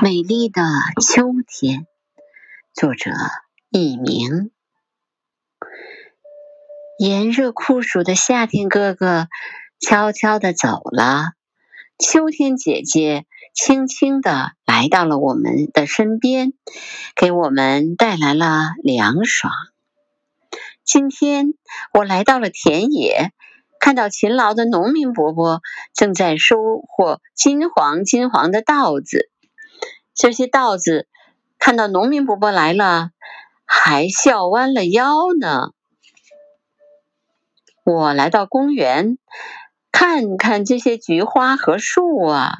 美丽的秋天，作者佚名。炎热酷暑的夏天哥哥悄悄地走了，秋天姐姐轻轻地来到了我们的身边，给我们带来了凉爽。今天我来到了田野。看到勤劳的农民伯伯正在收获金黄金黄的稻子，这些稻子看到农民伯伯来了，还笑弯了腰呢。我来到公园，看看这些菊花和树啊，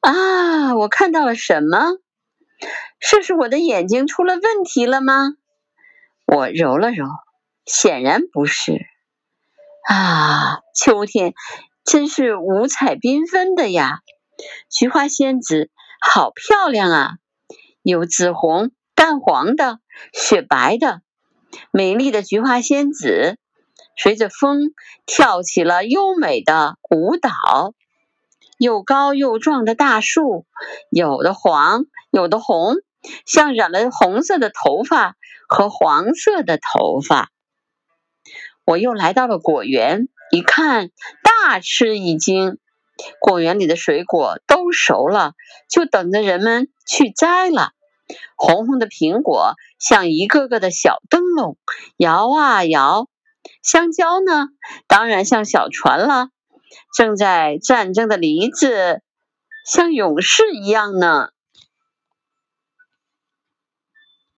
啊，我看到了什么？这是我的眼睛出了问题了吗？我揉了揉，显然不是。啊，秋天真是五彩缤纷的呀！菊花仙子好漂亮啊，有紫红、淡黄的、雪白的。美丽的菊花仙子随着风跳起了优美的舞蹈。又高又壮的大树，有的黄，有的红，像染了红色的头发和黄色的头发。我又来到了果园，一看，大吃一惊。果园里的水果都熟了，就等着人们去摘了。红红的苹果像一个个的小灯笼，摇啊摇。香蕉呢，当然像小船了。正在战争的梨子，像勇士一样呢。